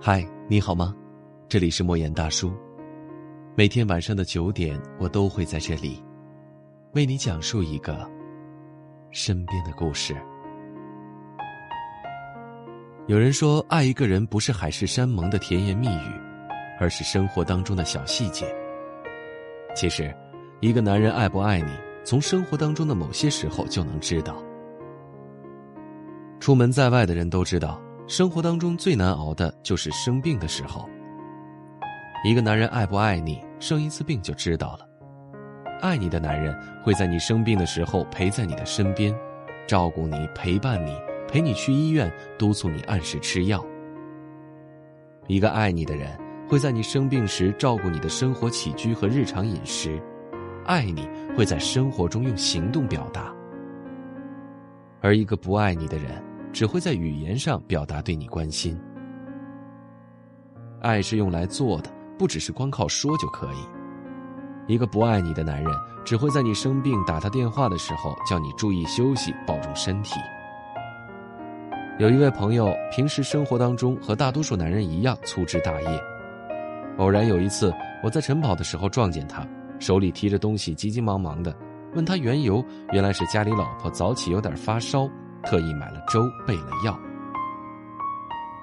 嗨，你好吗？这里是莫言大叔。每天晚上的九点，我都会在这里，为你讲述一个身边的故事。有人说，爱一个人不是海誓山盟的甜言蜜语，而是生活当中的小细节。其实，一个男人爱不爱你，从生活当中的某些时候就能知道。出门在外的人都知道。生活当中最难熬的就是生病的时候。一个男人爱不爱你，生一次病就知道了。爱你的男人会在你生病的时候陪在你的身边，照顾你、陪伴你，陪你去医院，督促你按时吃药。一个爱你的人会在你生病时照顾你的生活起居和日常饮食，爱你会在生活中用行动表达。而一个不爱你的人。只会在语言上表达对你关心。爱是用来做的，不只是光靠说就可以。一个不爱你的男人，只会在你生病打他电话的时候叫你注意休息，保重身体。有一位朋友，平时生活当中和大多数男人一样粗枝大叶。偶然有一次，我在晨跑的时候撞见他，手里提着东西，急急忙忙的，问他缘由，原来是家里老婆早起有点发烧。特意买了粥，备了药。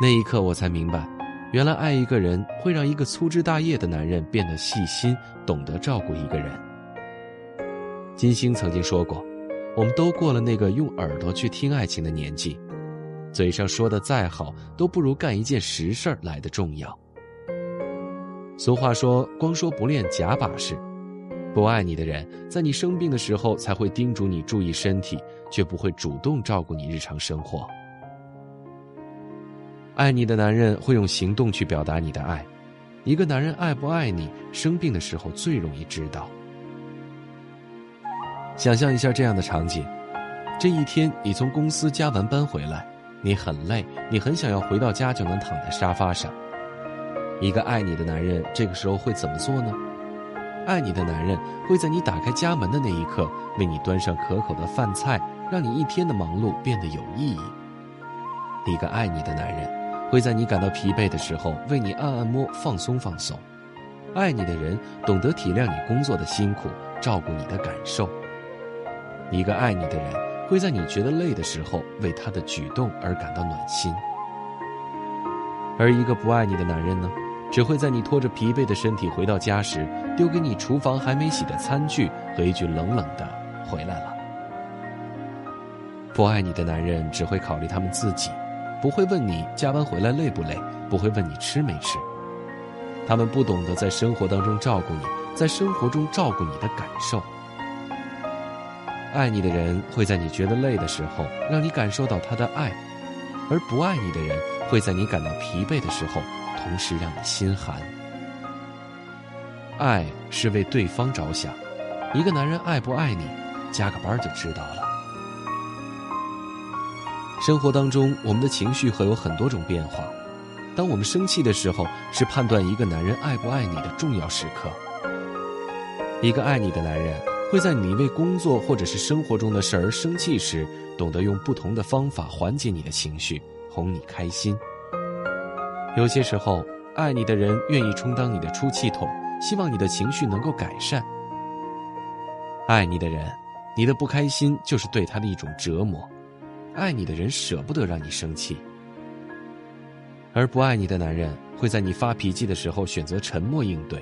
那一刻，我才明白，原来爱一个人会让一个粗枝大叶的男人变得细心，懂得照顾一个人。金星曾经说过：“我们都过了那个用耳朵去听爱情的年纪，嘴上说的再好，都不如干一件实事来的重要。”俗话说：“光说不练假把式。”不爱你的人，在你生病的时候才会叮嘱你注意身体，却不会主动照顾你日常生活。爱你的男人会用行动去表达你的爱。一个男人爱不爱你，生病的时候最容易知道。想象一下这样的场景：这一天你从公司加完班回来，你很累，你很想要回到家就能躺在沙发上。一个爱你的男人这个时候会怎么做呢？爱你的男人会在你打开家门的那一刻为你端上可口的饭菜，让你一天的忙碌变得有意义。一个爱你的男人会在你感到疲惫的时候为你按按摩放松放松。爱你的人懂得体谅你工作的辛苦，照顾你的感受。一个爱你的人会在你觉得累的时候为他的举动而感到暖心。而一个不爱你的男人呢？只会在你拖着疲惫的身体回到家时，丢给你厨房还没洗的餐具和一句冷冷的“回来了”。不爱你的男人只会考虑他们自己，不会问你加班回来累不累，不会问你吃没吃。他们不懂得在生活当中照顾你，在生活中照顾你的感受。爱你的人会在你觉得累的时候让你感受到他的爱，而不爱你的人会在你感到疲惫的时候。同时让你心寒。爱是为对方着想，一个男人爱不爱你，加个班就知道了。生活当中，我们的情绪会有很多种变化。当我们生气的时候，是判断一个男人爱不爱你的重要时刻。一个爱你的男人，会在你为工作或者是生活中的事儿生气时，懂得用不同的方法缓解你的情绪，哄你开心。有些时候，爱你的人愿意充当你的出气筒，希望你的情绪能够改善。爱你的人，你的不开心就是对他的一种折磨。爱你的人舍不得让你生气，而不爱你的男人会在你发脾气的时候选择沉默应对，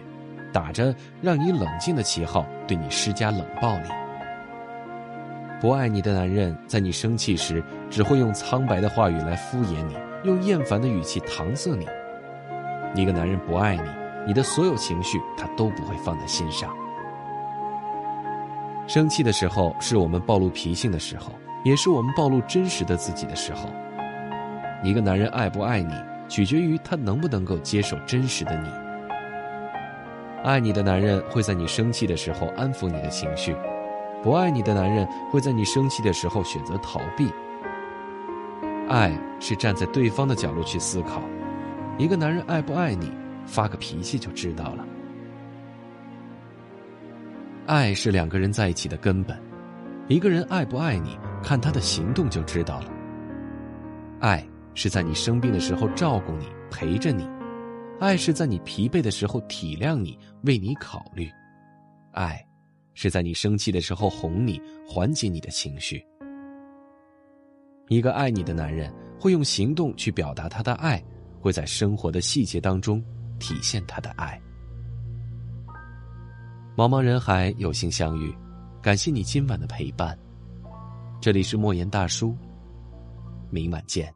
打着让你冷静的旗号对你施加冷暴力。不爱你的男人在你生气时只会用苍白的话语来敷衍你。用厌烦的语气搪塞你。一个男人不爱你，你的所有情绪他都不会放在心上。生气的时候是我们暴露脾性的时候，也是我们暴露真实的自己的时候。一个男人爱不爱你，取决于他能不能够接受真实的你。爱你的男人会在你生气的时候安抚你的情绪，不爱你的男人会在你生气的时候选择逃避。爱是站在对方的角度去思考，一个男人爱不爱你，发个脾气就知道了。爱是两个人在一起的根本，一个人爱不爱你，看他的行动就知道了。爱是在你生病的时候照顾你、陪着你，爱是在你疲惫的时候体谅你，为你考虑，爱是在你生气的时候哄你，缓解你的情绪。一个爱你的男人会用行动去表达他的爱，会在生活的细节当中体现他的爱。茫茫人海，有幸相遇，感谢你今晚的陪伴。这里是莫言大叔，明晚见。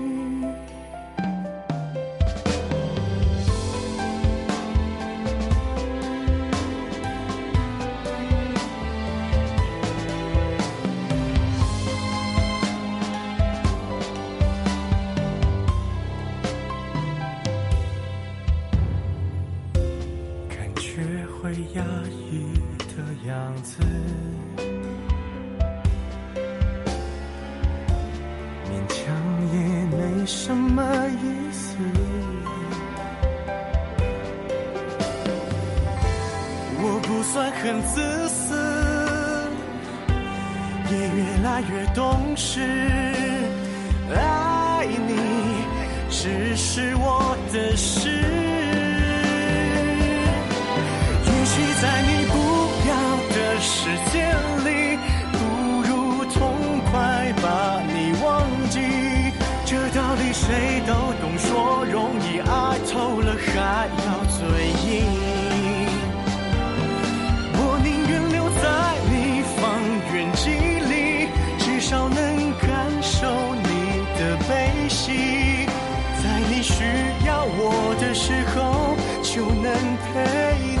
什么意思，我不算很自私，也越来越懂事。透了还要嘴硬。我宁愿留在你方圆几里，至少能感受你的悲喜，在你需要我的时候就能陪